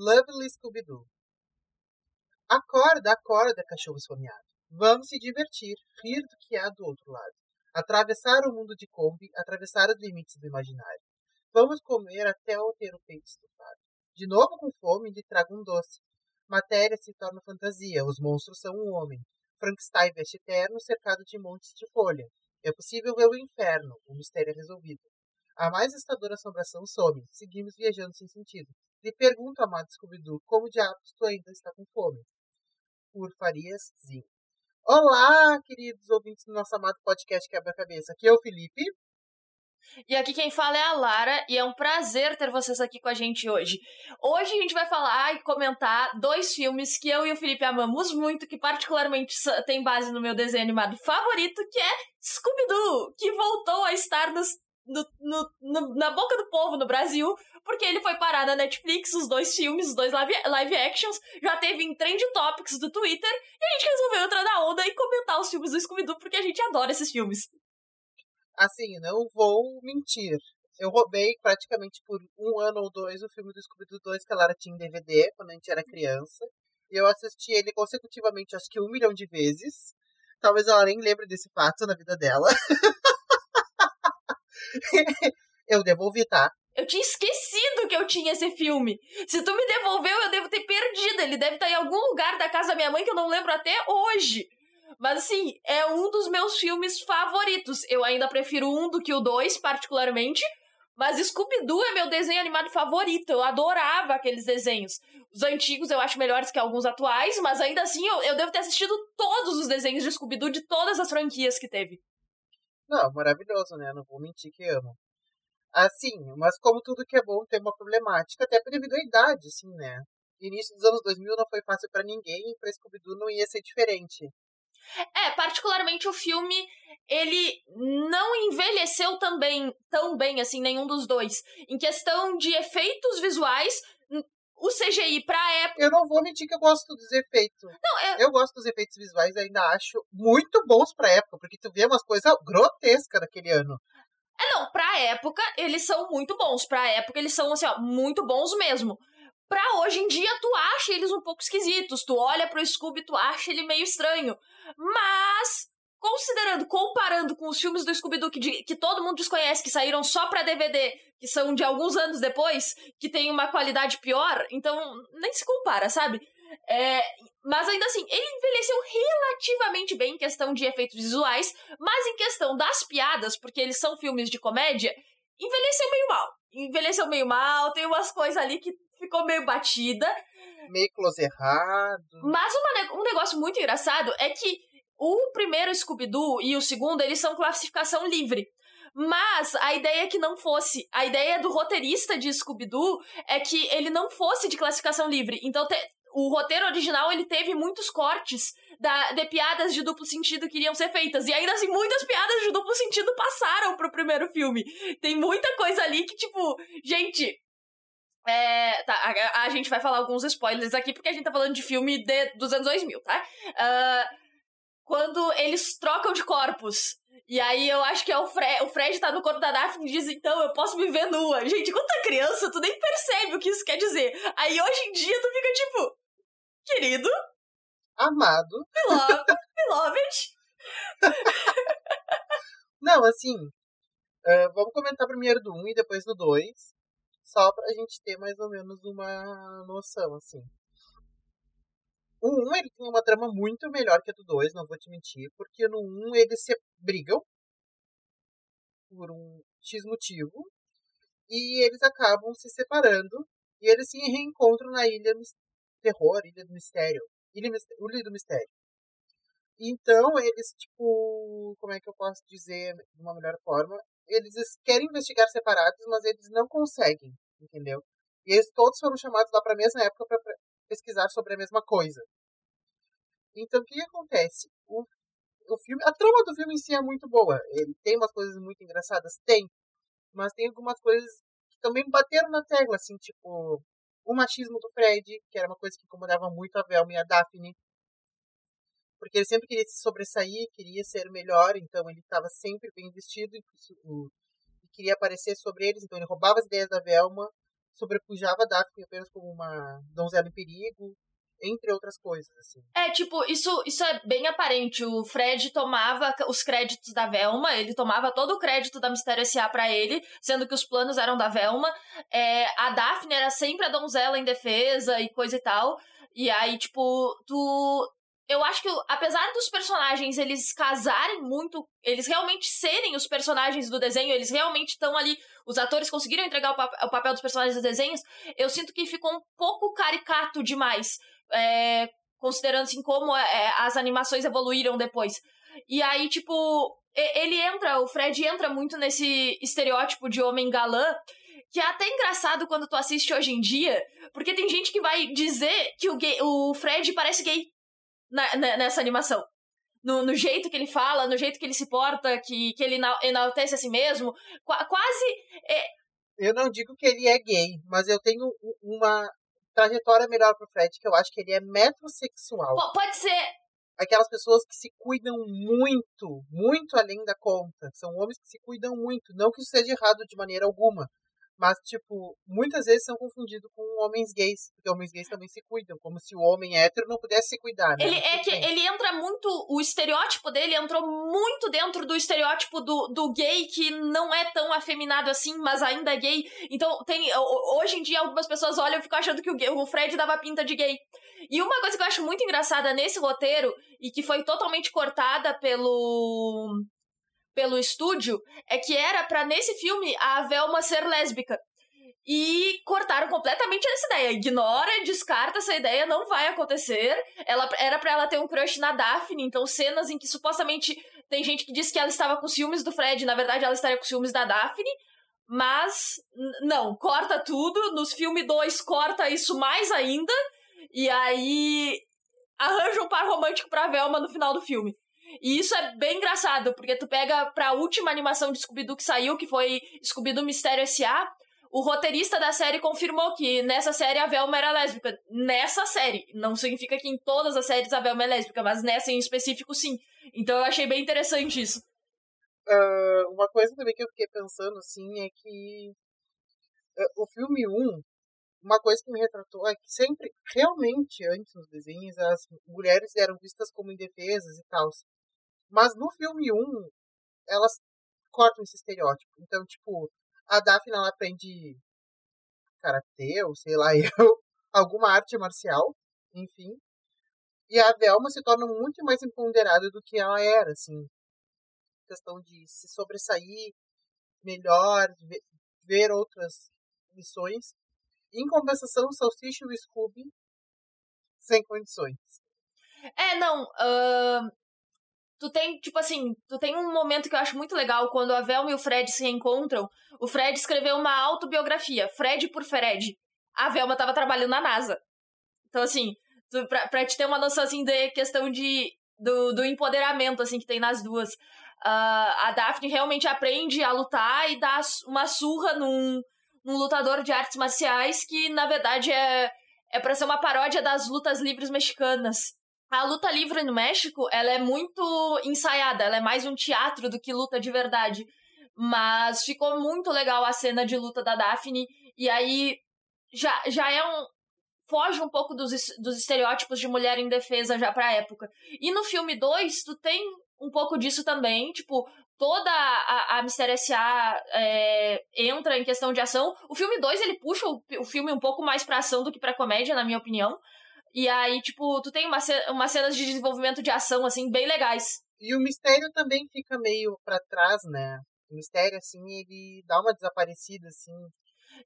Lovely Scooby-Doo. Acorda, acorda, cachorro esfomeado. Vamos se divertir, rir do que há do outro lado. Atravessar o mundo de Kombi, atravessar os limites do imaginário. Vamos comer até eu ter o peito estufado. De novo com fome, lhe trago um doce. Matéria se torna fantasia, os monstros são um homem. Frankenstein veste eterno, cercado de montes de folha. É possível ver o inferno, o mistério é resolvido. A mais assustadora assombração some. Seguimos viajando sem sentido. Lhe pergunto, amado Scooby-Doo, como diabos tu ainda está com fome? Por Farias Zinho. Olá, queridos ouvintes do nosso amado podcast Quebra-Cabeça. Aqui é o Felipe. E aqui quem fala é a Lara, e é um prazer ter vocês aqui com a gente hoje. Hoje a gente vai falar e comentar dois filmes que eu e o Felipe amamos muito, que particularmente tem base no meu desenho animado favorito, que é Scooby-Doo, que voltou a estar nos, no, no, no, na boca do povo no Brasil, porque ele foi parar na Netflix, os dois filmes, os dois live, live actions, já teve em Trend Topics do Twitter, e a gente resolveu entrar na onda e comentar os filmes do Scooby-Doo, porque a gente adora esses filmes assim, não vou mentir. Eu roubei praticamente por um ano ou dois o filme do Scooby-Doo 2 que a Lara tinha em DVD quando a gente era criança. E eu assisti ele consecutivamente, acho que um milhão de vezes. Talvez ela nem lembre desse fato na vida dela. eu devolvi, tá? Eu tinha esquecido que eu tinha esse filme. Se tu me devolveu, eu devo ter perdido. Ele deve estar em algum lugar da casa da minha mãe que eu não lembro até hoje. Mas assim, é um dos meus filmes favoritos. Eu ainda prefiro um do que o dois, particularmente. Mas Scooby-Doo é meu desenho animado favorito. Eu adorava aqueles desenhos. Os antigos eu acho melhores que alguns atuais, mas ainda assim eu, eu devo ter assistido todos os desenhos de Scooby-Doo de todas as franquias que teve. Não, maravilhoso, né? Não vou mentir que amo. Assim, mas como tudo que é bom tem uma problemática, até devido à idade, assim, né? Início dos anos 2000 não foi fácil para ninguém e pra Scooby-Doo não ia ser diferente. É, particularmente o filme, ele não envelheceu também tão bem assim, nenhum dos dois. Em questão de efeitos visuais, o CGI pra época. Eu não vou mentir que eu gosto dos efeitos. Não, eu... eu gosto dos efeitos visuais, ainda acho muito bons pra época, porque tu vê umas coisas grotescas daquele ano. É, não, pra época eles são muito bons. Pra época eles são, assim, ó, muito bons mesmo pra hoje em dia tu acha eles um pouco esquisitos. Tu olha pro Scooby, tu acha ele meio estranho. Mas, considerando, comparando com os filmes do Scooby-Doo que, que todo mundo desconhece, que saíram só pra DVD, que são de alguns anos depois, que tem uma qualidade pior, então nem se compara, sabe? É, mas ainda assim, ele envelheceu relativamente bem em questão de efeitos visuais, mas em questão das piadas, porque eles são filmes de comédia, envelheceu meio mal. Envelheceu meio mal, tem umas coisas ali que ficou meio batida. Meio close errado. Mas uma, um negócio muito engraçado é que o primeiro Scooby-Doo e o segundo, eles são classificação livre. Mas a ideia é que não fosse. A ideia do roteirista de Scooby-Doo é que ele não fosse de classificação livre. Então, te, o roteiro original ele teve muitos cortes da, de piadas de duplo sentido que iriam ser feitas. E ainda assim, muitas piadas de duplo sentido passaram pro primeiro filme. Tem muita coisa ali que, tipo, gente, é, tá, a, a, gente vai falar alguns spoilers aqui, porque a gente tá falando de filme de, dos anos 2000, tá? Uh, quando eles trocam de corpos. E aí eu acho que é o Fred, o Fred tá no corpo da Daphne e diz, então, eu posso me ver nua. Gente, quando tá criança, tu nem percebe o que isso quer dizer. Aí hoje em dia tu fica tipo, querido. Amado. Beloved. beloved. Não, assim, uh, vamos comentar primeiro do 1 um e depois do 2 só pra gente ter mais ou menos uma noção, assim. O 1 ele tem uma trama muito melhor que a do 2, não vou te mentir, porque no 1 eles se brigam por um X motivo e eles acabam se separando e eles se reencontram na Ilha Terror, Ilha do Mistério, Ilha, Ilha do Mistério. Então eles, tipo, como é que eu posso dizer de uma melhor forma? eles querem investigar separados, mas eles não conseguem, entendeu? E eles todos foram chamados lá para a mesma época pesquisar sobre a mesma coisa. Então, o que, acontece? O, o filme, a trama do filme em si é muito boa. Ele tem umas coisas muito engraçadas, tem, mas tem algumas coisas que também bateram na tecla, assim, tipo o machismo do Fred, que era uma coisa que incomodava muito a Velma e a Daphne, porque ele sempre queria se sobressair, queria ser melhor, então ele estava sempre bem vestido e, queria aparecer sobre eles, então ele roubava as ideias da Velma, sobrepujava Daphne apenas como uma donzela em perigo, entre outras coisas, assim. É, tipo, isso, isso é bem aparente. O Fred tomava os créditos da Velma, ele tomava todo o crédito da Mistério S.A. pra ele, sendo que os planos eram da Velma. É, a Daphne era sempre a donzela em defesa e coisa e tal. E aí, tipo, tu. Eu acho que, apesar dos personagens eles casarem muito, eles realmente serem os personagens do desenho, eles realmente estão ali. Os atores conseguiram entregar o, pap o papel dos personagens dos desenhos. Eu sinto que ficou um pouco caricato demais é, considerando assim como é, as animações evoluíram depois. E aí, tipo, ele entra, o Fred entra muito nesse estereótipo de homem galã, que é até engraçado quando tu assiste hoje em dia, porque tem gente que vai dizer que o, gay, o Fred parece gay na, na, nessa animação. No, no, jeito que ele fala, no jeito que ele se porta, que, que ele enaltece a si mesmo. Qu quase. É... Eu não digo que ele é gay, mas eu tenho uma trajetória melhor pro Fred, que eu acho que ele é metrosexual. P pode ser. Aquelas pessoas que se cuidam muito, muito além da conta. São homens que se cuidam muito. Não que isso seja errado de maneira alguma. Mas, tipo, muitas vezes são confundidos com homens gays, porque homens gays também se cuidam, como se o homem hétero não pudesse se cuidar, né? Ele, é que ele entra muito, o estereótipo dele entrou muito dentro do estereótipo do, do gay, que não é tão afeminado assim, mas ainda é gay. Então, tem, hoje em dia, algumas pessoas olham e ficam achando que o, gay, o Fred dava pinta de gay. E uma coisa que eu acho muito engraçada nesse roteiro, e que foi totalmente cortada pelo pelo estúdio é que era para nesse filme a Velma ser lésbica. E cortaram completamente essa ideia. Ignora, descarta essa ideia, não vai acontecer. Ela era para ela ter um crush na Daphne, então cenas em que supostamente tem gente que diz que ela estava com ciúmes do Fred, na verdade ela estaria com ciúmes da Daphne. Mas não, corta tudo. Nos filme 2 corta isso mais ainda. E aí arranja um par romântico pra Velma no final do filme. E isso é bem engraçado, porque tu pega pra última animação de Scooby-Doo que saiu, que foi Scooby-Doo Mistério S.A., o roteirista da série confirmou que nessa série a Velma era lésbica. Nessa série. Não significa que em todas as séries a Velma é lésbica, mas nessa em específico sim. Então eu achei bem interessante isso. Uh, uma coisa também que eu fiquei pensando, assim, é que uh, o filme 1, uma coisa que me retratou é que sempre, realmente, antes nos desenhos, as mulheres eram vistas como indefesas e tal. Mas no filme 1, elas cortam esse estereótipo. Então, tipo, a Daphne ela aprende karatê, ou sei lá eu, alguma arte marcial, enfim. E a Velma se torna muito mais empoderada do que ela era, assim. Questão de se sobressair melhor, ver outras missões. Em compensação, o Salsicha e o Scooby sem condições. É, não. Uh, tu tem, tipo assim, tu tem um momento que eu acho muito legal quando a Velma e o Fred se encontram. O Fred escreveu uma autobiografia, Fred por Fred. A Velma tava trabalhando na NASA. Então, assim, tu, pra, pra te ter uma noção, assim, de questão de, do, do empoderamento, assim, que tem nas duas. Uh, a Daphne realmente aprende a lutar e dá uma surra num, num lutador de artes marciais que, na verdade, é, é pra ser uma paródia das lutas livres mexicanas a luta livre no México, ela é muito ensaiada, ela é mais um teatro do que luta de verdade. Mas ficou muito legal a cena de luta da Daphne, e aí já, já é um. foge um pouco dos, dos estereótipos de mulher indefesa já pra época. E no filme 2, tu tem um pouco disso também, tipo, toda a, a Mistério S.A. É, entra em questão de ação. O filme 2, ele puxa o, o filme um pouco mais pra ação do que pra comédia, na minha opinião. E aí, tipo, tu tem uma, umas cenas de desenvolvimento de ação, assim, bem legais. E o mistério também fica meio para trás, né? O mistério, assim, ele dá uma desaparecida, assim.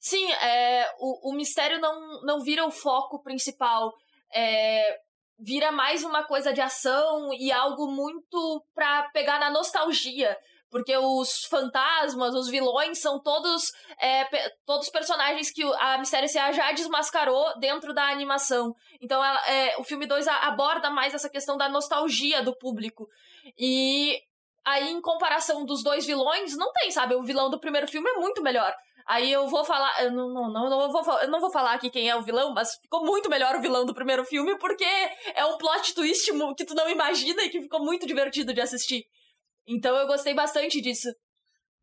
Sim, é, o, o mistério não, não vira o foco principal. É, vira mais uma coisa de ação e algo muito pra pegar na nostalgia porque os fantasmas, os vilões são todos é, todos personagens que a Mistério S.A. já desmascarou dentro da animação. Então ela, é, o filme 2 aborda mais essa questão da nostalgia do público. E aí, em comparação dos dois vilões, não tem, sabe? O vilão do primeiro filme é muito melhor. Aí eu vou falar. Eu não, não, não, não, vou, eu não vou falar aqui quem é o vilão, mas ficou muito melhor o vilão do primeiro filme, porque é um plot twist que tu não imagina e que ficou muito divertido de assistir. Então eu gostei bastante disso.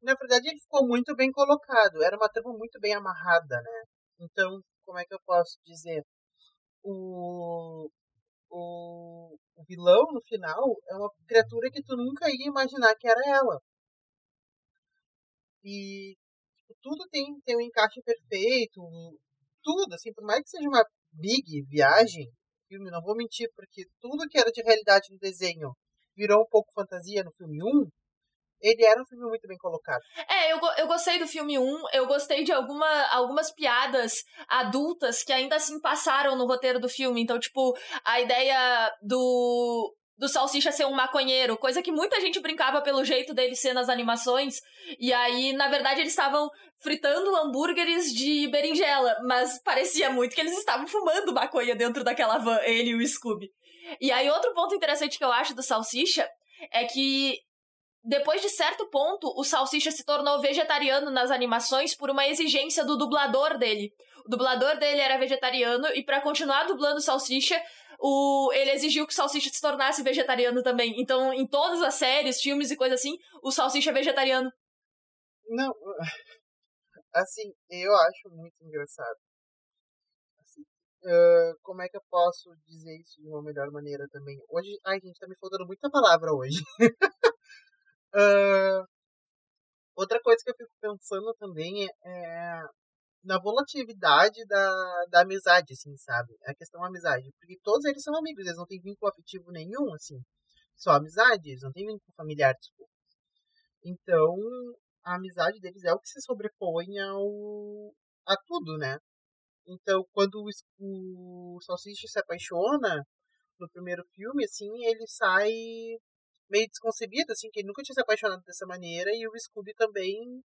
Na verdade, ele ficou muito bem colocado. Era uma trama muito bem amarrada, né? Então, como é que eu posso dizer? O, o, o vilão no final é uma criatura que tu nunca ia imaginar que era ela. E tipo, tudo tem, tem um encaixe perfeito, tudo, assim, por mais que seja uma big viagem, filme, não vou mentir, porque tudo que era de realidade no desenho virou um pouco fantasia no filme 1, ele era um filme muito bem colocado. É, eu, eu gostei do filme 1, eu gostei de alguma, algumas piadas adultas que ainda assim passaram no roteiro do filme. Então, tipo, a ideia do, do Salsicha ser um maconheiro, coisa que muita gente brincava pelo jeito dele ser nas animações. E aí, na verdade, eles estavam fritando hambúrgueres de berinjela, mas parecia muito que eles estavam fumando maconha dentro daquela van, ele e o Scooby. E aí, outro ponto interessante que eu acho do Salsicha é que depois de certo ponto, o Salsicha se tornou vegetariano nas animações por uma exigência do dublador dele. O dublador dele era vegetariano e para continuar dublando o Salsicha, o, ele exigiu que o Salsicha se tornasse vegetariano também. Então, em todas as séries, filmes e coisas assim, o Salsicha é vegetariano. Não, assim, eu acho muito engraçado. Uh, como é que eu posso dizer isso de uma melhor maneira também? Hoje, ai gente, tá me faltando muita palavra hoje. Uh, outra coisa que eu fico pensando também é, é na volatilidade da, da amizade, assim, sabe? A questão amizade. Porque todos eles são amigos, eles não têm vínculo afetivo nenhum, assim. Só amizade, eles não têm vínculo familiar, tipo. Então, a amizade deles é o que se sobrepõe ao, a tudo, né? Então, quando o, o Salsicha se apaixona no primeiro filme, assim, ele sai meio desconcebido, assim, que ele nunca tinha se apaixonado dessa maneira, e o Scooby também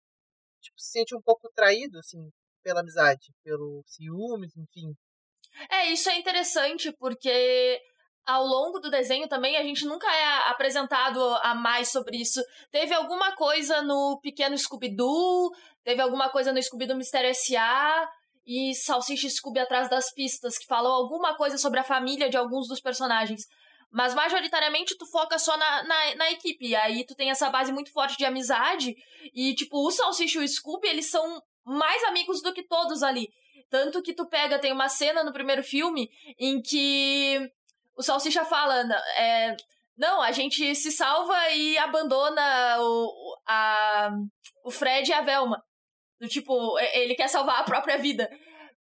tipo, se sente um pouco traído, assim, pela amizade, pelo ciúmes, enfim. É, isso é interessante, porque ao longo do desenho também a gente nunca é apresentado a mais sobre isso. Teve alguma coisa no Pequeno Scooby-Doo, teve alguma coisa no Scooby-Doo Mistério S.A., e Salsicha e Scooby atrás das pistas, que falou alguma coisa sobre a família de alguns dos personagens. Mas majoritariamente tu foca só na, na, na, equipe. E aí tu tem essa base muito forte de amizade. E, tipo, o Salsicha e o Scooby, eles são mais amigos do que todos ali. Tanto que tu pega, tem uma cena no primeiro filme em que o Salsicha fala. É, não, a gente se salva e abandona o, a, o Fred e a Velma. Do tipo, ele quer salvar a própria vida.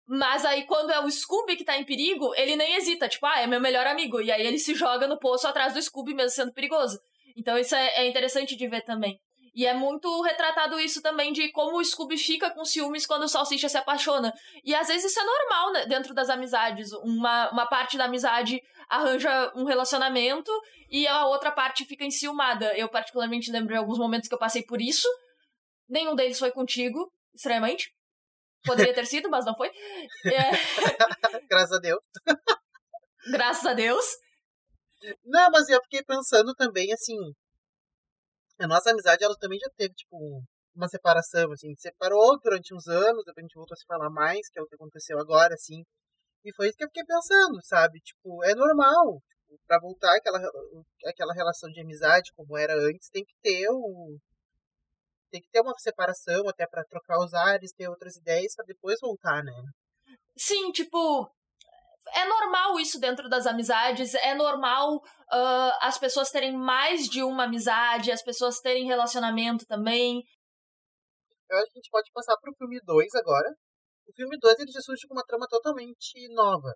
Mas aí, quando é o Scooby que tá em perigo, ele nem hesita, tipo, ah, é meu melhor amigo. E aí ele se joga no poço atrás do Scooby, mesmo sendo perigoso. Então isso é, é interessante de ver também. E é muito retratado isso também de como o Scooby fica com ciúmes quando o Salsicha se apaixona. E às vezes isso é normal né, dentro das amizades. Uma, uma parte da amizade arranja um relacionamento e a outra parte fica enciumada. Eu particularmente lembro de alguns momentos que eu passei por isso. Nenhum deles foi contigo, estranhamente. Poderia ter sido, mas não foi. É... Graças a Deus. Graças a Deus. Não, mas eu fiquei pensando também, assim. A nossa amizade, ela também já teve, tipo, uma separação, assim. Separou durante uns anos, depois a gente voltou a se falar mais, que é o que aconteceu agora, assim. E foi isso que eu fiquei pensando, sabe? Tipo, é normal. Tipo, pra voltar aquela, aquela relação de amizade como era antes, tem que ter o, tem que ter uma separação até para trocar os ares, ter outras ideias para depois voltar, né? Sim, tipo, é normal isso dentro das amizades, é normal uh, as pessoas terem mais de uma amizade, as pessoas terem relacionamento também. Eu acho que a gente pode passar pro filme 2 agora. O filme 2 ele já surge com uma trama totalmente nova.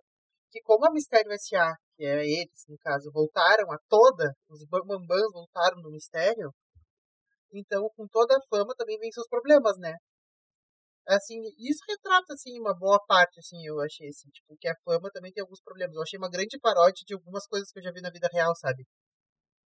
Que como a Mistério S.A., que é eles, no caso, voltaram a toda, os bambambãs voltaram no Mistério, então, com toda a fama também vem seus problemas, né? Assim, isso retrata, assim, uma boa parte, assim, eu achei, assim, tipo, que a fama também tem alguns problemas. Eu achei uma grande paródia de algumas coisas que eu já vi na vida real, sabe?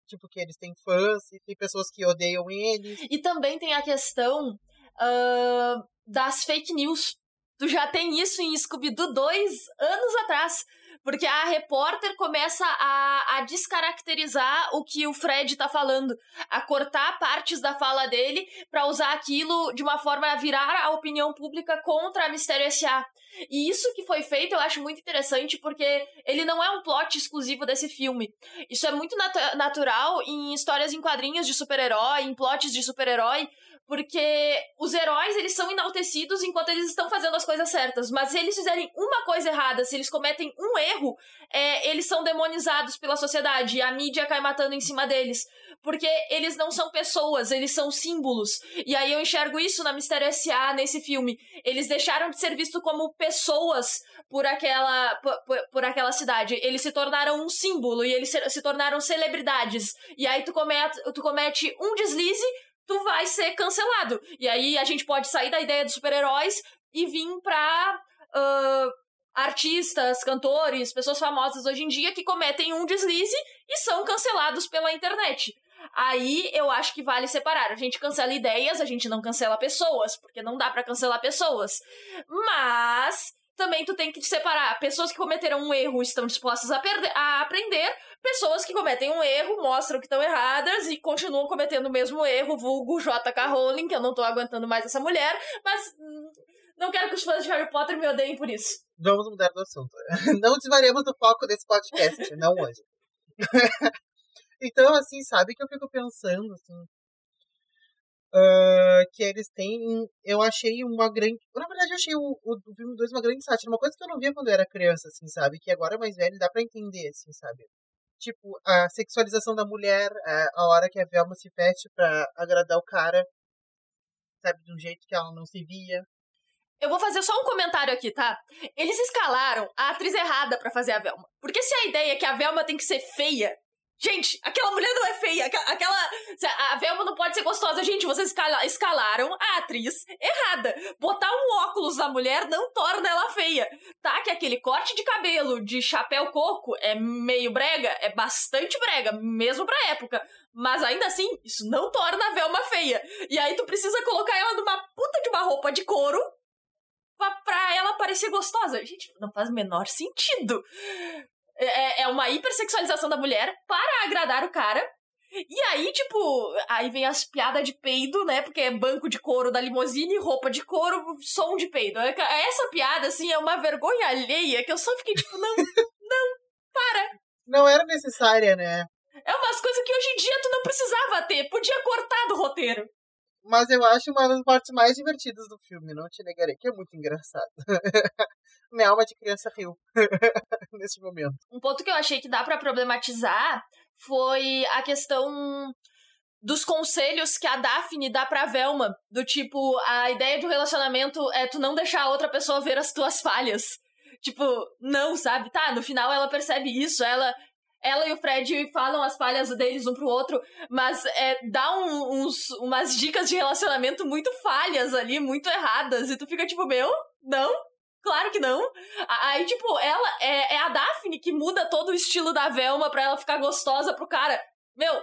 Tipo, que eles têm fãs e tem pessoas que odeiam eles. E também tem a questão uh, das fake news. Tu já tem isso em Scooby-Doo dois anos atrás. Porque a repórter começa a, a descaracterizar o que o Fred tá falando, a cortar partes da fala dele para usar aquilo de uma forma a virar a opinião pública contra a Mistério S.A. E isso que foi feito eu acho muito interessante porque ele não é um plot exclusivo desse filme. Isso é muito nat natural em histórias em quadrinhos de super-herói, em plots de super-herói, Porque os heróis, eles são enaltecidos enquanto eles estão fazendo as coisas certas. Mas se eles fizerem uma coisa errada, se eles cometem um erro, é, eles são demonizados pela sociedade. E a mídia cai matando em cima deles. Porque eles não são pessoas, eles são símbolos. E aí eu enxergo isso na Mistério S.A. nesse filme. Eles deixaram de ser vistos como pessoas por aquela, por, por, aquela cidade. Eles se tornaram um símbolo e eles se, se tornaram celebridades. E aí tu comete, tu comete um deslize, tu vai ser cancelado. E aí a gente pode sair da ideia dos super-heróis e vir pra. Uh, artistas, cantores, pessoas famosas hoje em dia que cometem um deslize e são cancelados pela internet. Aí eu acho que vale separar. A gente cancela ideias, a gente não cancela pessoas, porque não dá para cancelar pessoas. Mas também tu tem que separar. Pessoas que cometeram um erro estão dispostas a, perder, a aprender, pessoas que cometem um erro mostram que estão erradas e continuam cometendo o mesmo erro, vulgo J.K. Rowling, que eu não tô aguentando mais essa mulher, mas hum, não quero que os fãs de Harry Potter me odeiem por isso. Vamos mudar do assunto. Não desvariamos do foco desse podcast, não hoje. então, assim, sabe que eu fico pensando, assim, Uh, que eles têm. Eu achei uma grande. Na verdade, eu achei o, o, o filme 2 uma grande sátira. Uma coisa que eu não via quando eu era criança, assim, sabe? Que agora mais velho dá pra entender, assim, sabe? Tipo, a sexualização da mulher, a, a hora que a Velma se veste pra agradar o cara, sabe? De um jeito que ela não se via. Eu vou fazer só um comentário aqui, tá? Eles escalaram a atriz errada para fazer a Velma. Porque se a ideia é que a Velma tem que ser feia, Gente, aquela mulher não é feia. Aquela. A Velma não pode ser gostosa. Gente, vocês escalaram a atriz errada. Botar um óculos na mulher não torna ela feia. Tá? Que aquele corte de cabelo de chapéu coco é meio brega, é bastante brega, mesmo pra época. Mas ainda assim, isso não torna a Velma feia. E aí tu precisa colocar ela numa puta de uma roupa de couro pra, ela parecer gostosa. Gente, não faz o menor sentido. É, é uma hipersexualização da mulher para agradar o cara. E aí, tipo, aí vem as piadas de peido, né? Porque é banco de couro da limusine, roupa de couro, som de peido. É essa piada, assim, é uma vergonha alheia que eu só fiquei tipo, não, não, para. Não era necessária, né? É umas coisas que hoje em dia tu não precisava ter, podia cortar do roteiro. Mas eu acho uma das partes mais divertidas do filme, não te negarei, que é muito engraçado. Minha alma de criança riu nesse momento. Um ponto que eu achei que dá para problematizar foi a questão dos conselhos que a Daphne dá pra Velma. Do tipo, a ideia de um relacionamento é tu não deixar a outra pessoa ver as tuas falhas. Tipo, não, sabe? Tá, no final ela percebe isso, ela ela e o Fred falam as falhas deles um pro outro, mas é, dá um, uns, umas dicas de relacionamento muito falhas ali, muito erradas, e tu fica tipo, meu, não, Claro que não. Aí, tipo, ela é, é, a Daphne que muda todo o estilo da Velma pra ela ficar gostosa pro cara. Meu,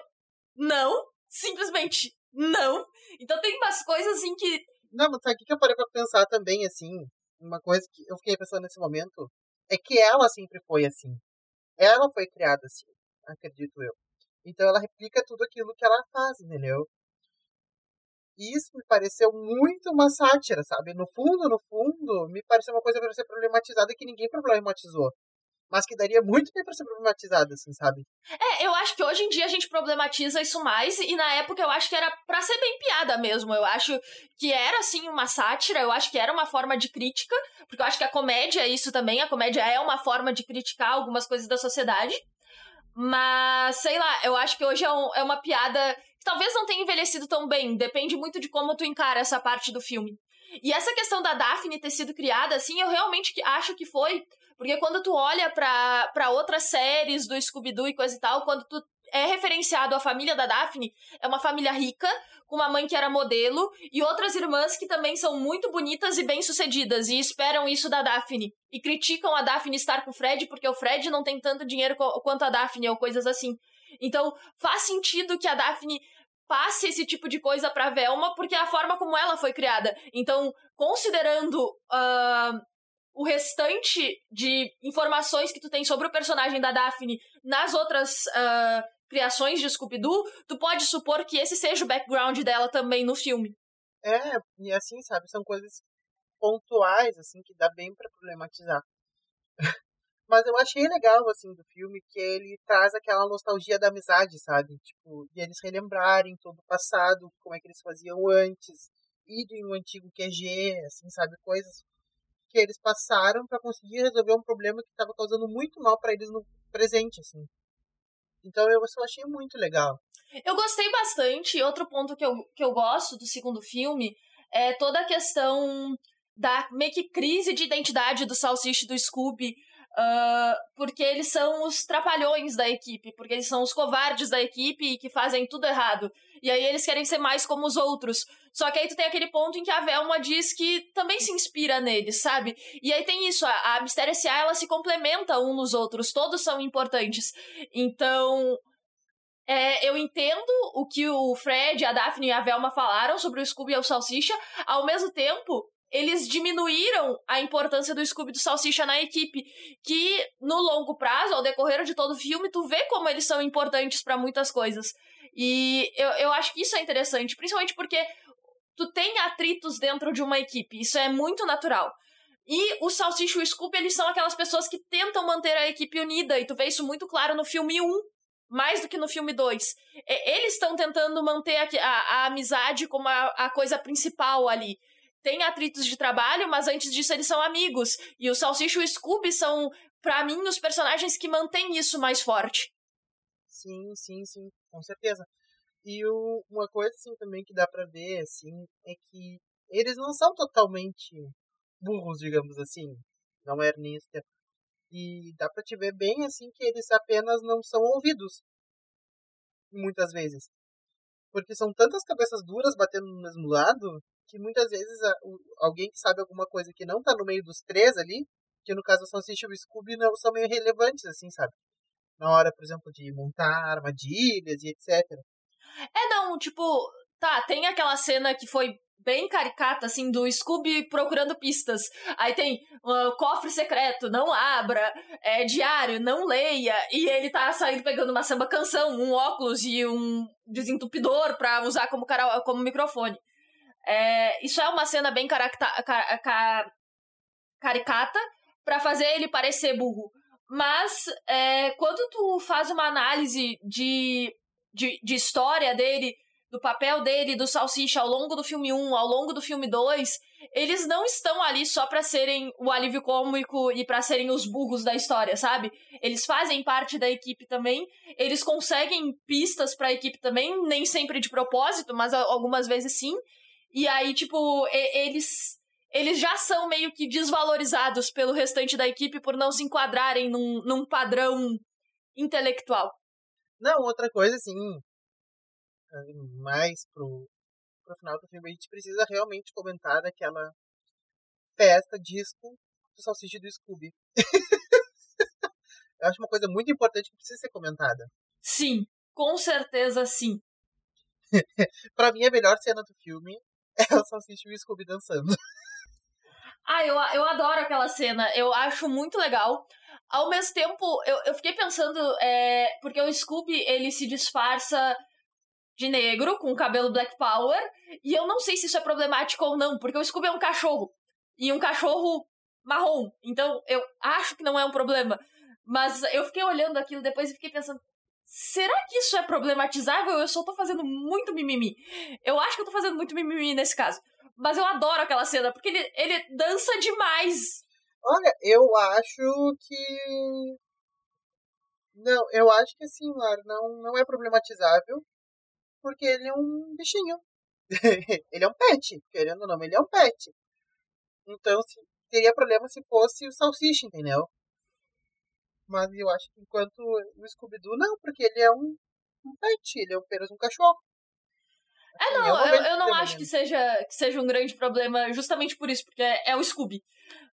não. Simplesmente não. Então tem umas coisas assim que. Não, mas sabe o que eu parei pra pensar também, assim? Uma coisa que eu fiquei pensando nesse momento é que ela sempre foi assim. Ela foi criada assim, acredito eu. Então ela replica tudo aquilo que ela faz, entendeu? Isso me pareceu muito uma sátira, sabe? No fundo, no fundo, me pareceu uma coisa para ser problematizada que ninguém problematizou. Mas que daria muito bem pra ser problematizada, assim, sabe? É, eu acho que hoje em dia a gente problematiza isso mais, e na época eu acho que era pra ser bem piada mesmo. Eu acho que era, assim, uma sátira, eu acho que era uma forma de crítica, porque eu acho que a comédia é isso também, a comédia é uma forma de criticar algumas coisas da sociedade. Mas, sei lá, eu acho que hoje é, um, é uma piada talvez não tenha envelhecido tão bem. Depende muito de como tu encara essa parte do filme. E essa questão da Daphne ter sido criada, assim, eu realmente acho que foi. Porque quando tu olha para outras séries do Scooby-Doo e coisa e tal, quando tu é referenciado a família da Daphne, é uma família rica, com uma mãe que era modelo, e outras irmãs que também são muito bonitas e bem-sucedidas, e esperam isso da Daphne. E criticam a Daphne estar com o Fred, porque o Fred não tem tanto dinheiro quanto a Daphne, ou coisas assim. Então, faz sentido que a Daphne passe esse tipo de coisa pra Velma, porque é a forma como ela foi criada. Então, considerando uh, o restante de informações que tu tem sobre o personagem da Daphne nas outras uh, criações de Scooby-Doo, tu pode supor que esse seja o background dela também no filme. É, e assim, sabe, são coisas pontuais, assim, que dá bem para problematizar. Mas eu achei legal, assim, do filme, que ele traz aquela nostalgia da amizade, sabe? Tipo, de eles relembrarem todo o passado, como é que eles faziam antes, ido em um antigo QG, assim, sabe? Coisas que eles passaram para conseguir resolver um problema que estava causando muito mal para eles no presente, assim. Então eu só achei muito legal. Eu gostei bastante. Outro ponto que eu, que eu gosto do segundo filme é toda a questão da meio que crise de identidade do Salsicha e do Scooby. Uh, porque eles são os trapalhões da equipe, porque eles são os covardes da equipe que fazem tudo errado. E aí eles querem ser mais como os outros. Só que aí tu tem aquele ponto em que a Velma diz que também se inspira neles, sabe? E aí tem isso, a, a S.A. ela se complementa um nos outros, todos são importantes. Então, é, eu entendo o que o Fred, a Daphne e a Velma falaram sobre o Scooby e o Salsicha, ao mesmo tempo, eles diminuíram a importância do Scooby e do Salsicha na equipe, que no longo prazo, ao decorrer de todo o filme, tu vê como eles são importantes para muitas coisas. E eu, eu acho que isso é interessante, principalmente porque tu tem atritos dentro de uma equipe. Isso é muito natural. E o Salsicha e o Scooby, eles são aquelas pessoas que tentam manter a equipe unida. E tu vê isso muito claro no filme 1, mais do que no filme 2. Eles estão tentando manter a, a, a amizade como a, a, coisa principal ali. Tem atritos de trabalho, mas antes disso eles são amigos. E o Salsicha e o Scooby são, para mim, os personagens que mantêm isso mais forte. Sim, sim, sim, com certeza. E o, uma coisa assim também que dá para ver assim é que eles não são totalmente burros, digamos assim. Não é Ernista. E dá para te ver bem assim que eles apenas não são ouvidos muitas vezes. Porque são tantas cabeças duras batendo no mesmo lado que muitas vezes a, o, alguém que sabe alguma coisa que não tá no meio dos três ali, que no caso são Salsicha e o Scooby, não são meio relevantes, assim, sabe? Na hora, por exemplo, de montar armadilhas e etc. É, não, tipo, tá, tem aquela cena que foi bem caricata, assim, do Scooby procurando pistas. Aí tem uh, cofre secreto, não abra, é, diário, não leia, e ele tá saindo pegando uma samba canção, um óculos e um desentupidor pra usar como, cara, como microfone. É, isso é uma cena bem car, car, caricata para fazer ele parecer burro. Mas é, quando tu faz uma análise de de, de história dele, do papel dele, do Salsicha ao longo do filme 1, ao longo do filme 2, eles não estão ali só para serem o alívio cômico e para serem os burros da história, sabe? Eles fazem parte da equipe também, eles conseguem pistas para a equipe também, nem sempre de propósito, mas algumas vezes sim. E aí, tipo, eles eles já são meio que desvalorizados pelo restante da equipe por não se enquadrarem num, num padrão intelectual. Não, outra coisa, assim, mais pro, pro final do filme, a gente precisa realmente comentar daquela festa disco do Salsicha do Scooby. Eu acho uma coisa muito importante que precisa ser comentada. Sim, com certeza sim. pra mim, a melhor cena do filme é o Salsicha e o Scooby dançando. Ah, eu, eu adoro aquela cena. Eu acho muito legal. Ao mesmo tempo, eu, eu fiquei pensando, é, porque o Scooby, ele se disfarça de negro, com cabelo Black Power, e eu não sei se isso é problemático ou não, porque o Scooby é um cachorro, e um cachorro marrom, então eu acho que não é um problema. Mas eu fiquei olhando aquilo depois e fiquei pensando, será que isso é problematizável? Eu só tô fazendo muito mimimi. Eu acho que eu tô fazendo muito mimimi nesse caso. Mas eu adoro aquela cena, porque ele, ele dança demais. Olha, eu acho que. Não, eu acho que assim, Lara, não, não é problematizável, porque ele é um bichinho. ele é um pet, querendo ou não, ele é um pet. Então, se, teria problema se fosse o Salsicha, entendeu? Mas eu acho que enquanto o Scooby-Doo, não, porque ele é um, um pet, ele é apenas um cachorro. É, assim, não, é eu, eu não acho que seja, que seja um grande problema justamente por isso, porque é, é o Scooby.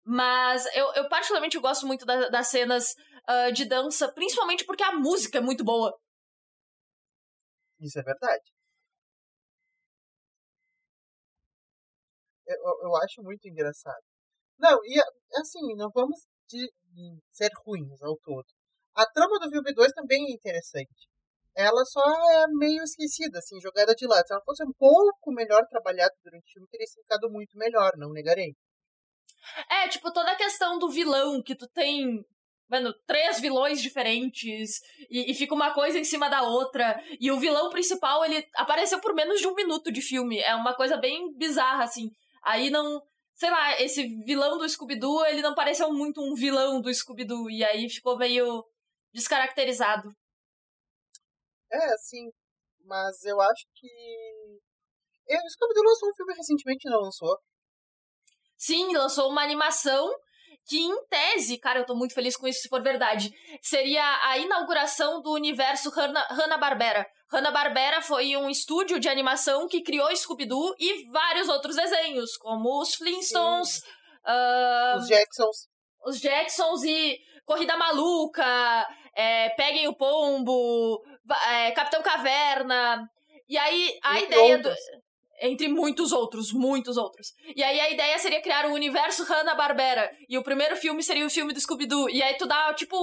Mas eu, eu particularmente gosto muito da, das cenas uh, de dança, principalmente porque a música é muito boa. Isso é verdade. Eu, eu acho muito engraçado. Não, e assim, não vamos de, de ser ruins ao todo. A trama do filme 2 também é interessante. Ela só é meio esquecida, assim, jogada de lado. Se ela fosse um pouco melhor trabalhada durante o filme, teria ficado muito melhor, não negarei. É, tipo, toda a questão do vilão que tu tem mano, três vilões diferentes e, e, fica uma coisa em cima da outra. E o vilão principal, ele apareceu por menos de um minuto de filme. É uma coisa bem bizarra, assim. Aí não. Sei lá, esse vilão do Scooby-Doo, ele não pareceu muito um vilão do Scooby-Doo. E aí ficou meio descaracterizado. É, assim. Mas eu acho que. O Scooby-Doo lançou um filme recentemente, não lançou? Sim, lançou uma animação que em tese, cara, eu tô muito feliz com isso se for verdade, seria a inauguração do universo Hanna-Barbera. Hanna-Barbera foi um estúdio de animação que criou Scooby-Doo e vários outros desenhos, como os Flintstones, uh, os Jacksons. Os Jacksons e Corrida Maluca, é, Peguem o Pombo, é, Capitão Caverna. E aí, a ideia do entre muitos outros, muitos outros. E aí a ideia seria criar um universo Hanna-Barbera. E o primeiro filme seria o filme do Scooby-Doo. E aí tu dá, tipo,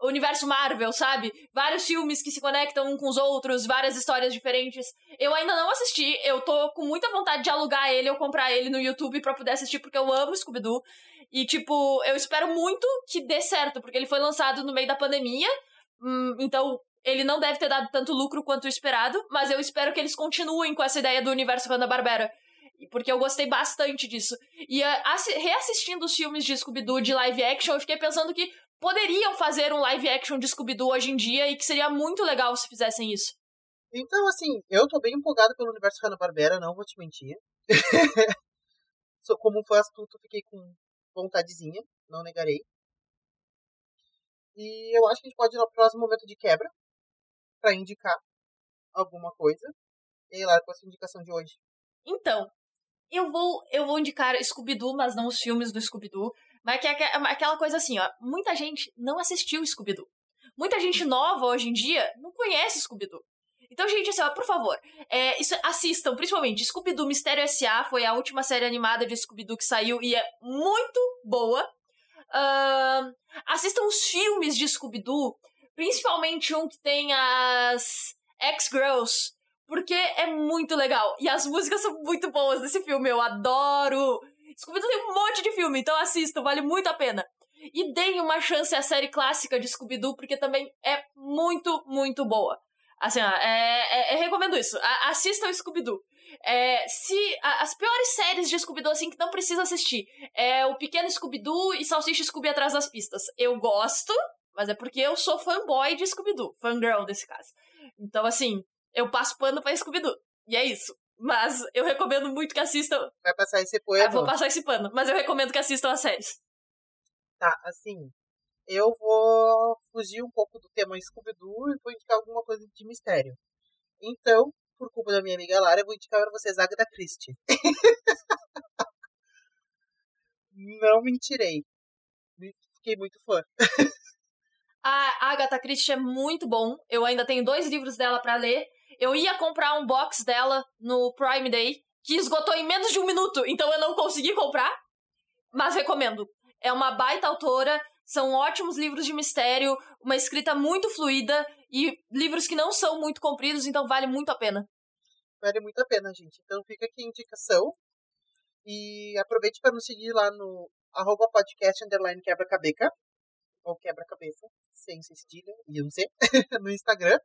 o universo Marvel, sabe? Vários filmes que se conectam um com os outros, várias histórias diferentes. Eu ainda não assisti, eu tô com muita vontade de alugar ele ou comprar ele no YouTube pra poder assistir, porque eu amo Scooby-Doo. E, tipo, eu espero muito que dê certo, porque ele foi lançado no meio da pandemia. Hum, então, ele não deve ter dado tanto lucro quanto esperado, mas eu espero que eles continuem com essa ideia do universo Hanna-Barbera. Porque eu gostei bastante disso. E uh, reassistindo os filmes de Scooby-Doo de live action, eu fiquei pensando que poderiam fazer um live action de Scooby-Doo hoje em dia e que seria muito legal se fizessem isso. Então, assim, eu tô bem empolgado pelo universo Hanna-Barbera, não vou te mentir. Como foi astuto, fiquei com vontadezinha, não negarei. E eu acho que a gente pode ir no próximo momento de quebra, para indicar alguma coisa. E aí, lá, qual a sua indicação de hoje? Então, eu vou, eu vou indicar Scooby-Doo, mas não os filmes do Scooby-Doo. Mas que é aquela coisa assim, ó. Muita gente não assistiu Scooby-Doo. Muita gente nova hoje em dia não conhece Scooby-Doo. Então, gente, assim, ó, por favor, é, isso, assistam, principalmente Scooby-Doo Mistério S.A. foi a última série animada de Scooby-Doo que saiu e é muito boa. Uh, assistam os filmes de Scooby-Doo Principalmente um que tem as X-Girls, porque é muito legal. E as músicas são muito boas desse filme, eu adoro. Scooby-Doo tem um monte de filme, então assistam, vale muito a pena. E deem uma chance à série clássica de Scooby-Doo, porque também é muito, muito boa. Assim, ó, é, é, é recomendo isso. A, assistam Scooby-Doo. É, se a, as piores séries de Scooby-Doo, assim, que não precisa assistir, é o Pequeno Scooby-Doo e Salsicha Scooby Atrás das Pistas. Eu gosto, mas é porque eu sou fanboy de Scooby-Doo, fangirl desse caso. Então, assim, eu passo pano pra Scooby-Doo. E é isso. Mas eu recomendo muito que assistam. Vai passar esse pano? Ah, vou passar esse pano. Mas eu recomendo que assistam as séries. Tá, assim. Eu vou fugir um pouco do tema Scooby-Doo e vou indicar alguma coisa de mistério. Então, por culpa da minha amiga Lara, eu vou indicar pra vocês Agatha Christie. Não mentirei. Fiquei muito fã. A Agatha Christie é muito bom. Eu ainda tenho dois livros dela para ler. Eu ia comprar um box dela no Prime Day, que esgotou em menos de um minuto, então eu não consegui comprar. Mas recomendo. É uma baita autora, são ótimos livros de mistério, uma escrita muito fluida e livros que não são muito compridos, então vale muito a pena. Vale muito a pena, gente. Então fica aqui a indicação. E aproveite para nos seguir lá no arroba podcast underline quebra-cabeca ou quebra-cabeça, sem cedilha e um C, no Instagram.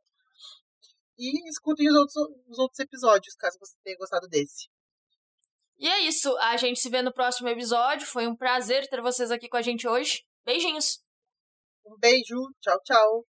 E escutem os outros, os outros episódios, caso você tenha gostado desse. E é isso. A gente se vê no próximo episódio. Foi um prazer ter vocês aqui com a gente hoje. Beijinhos. Um beijo. Tchau, tchau.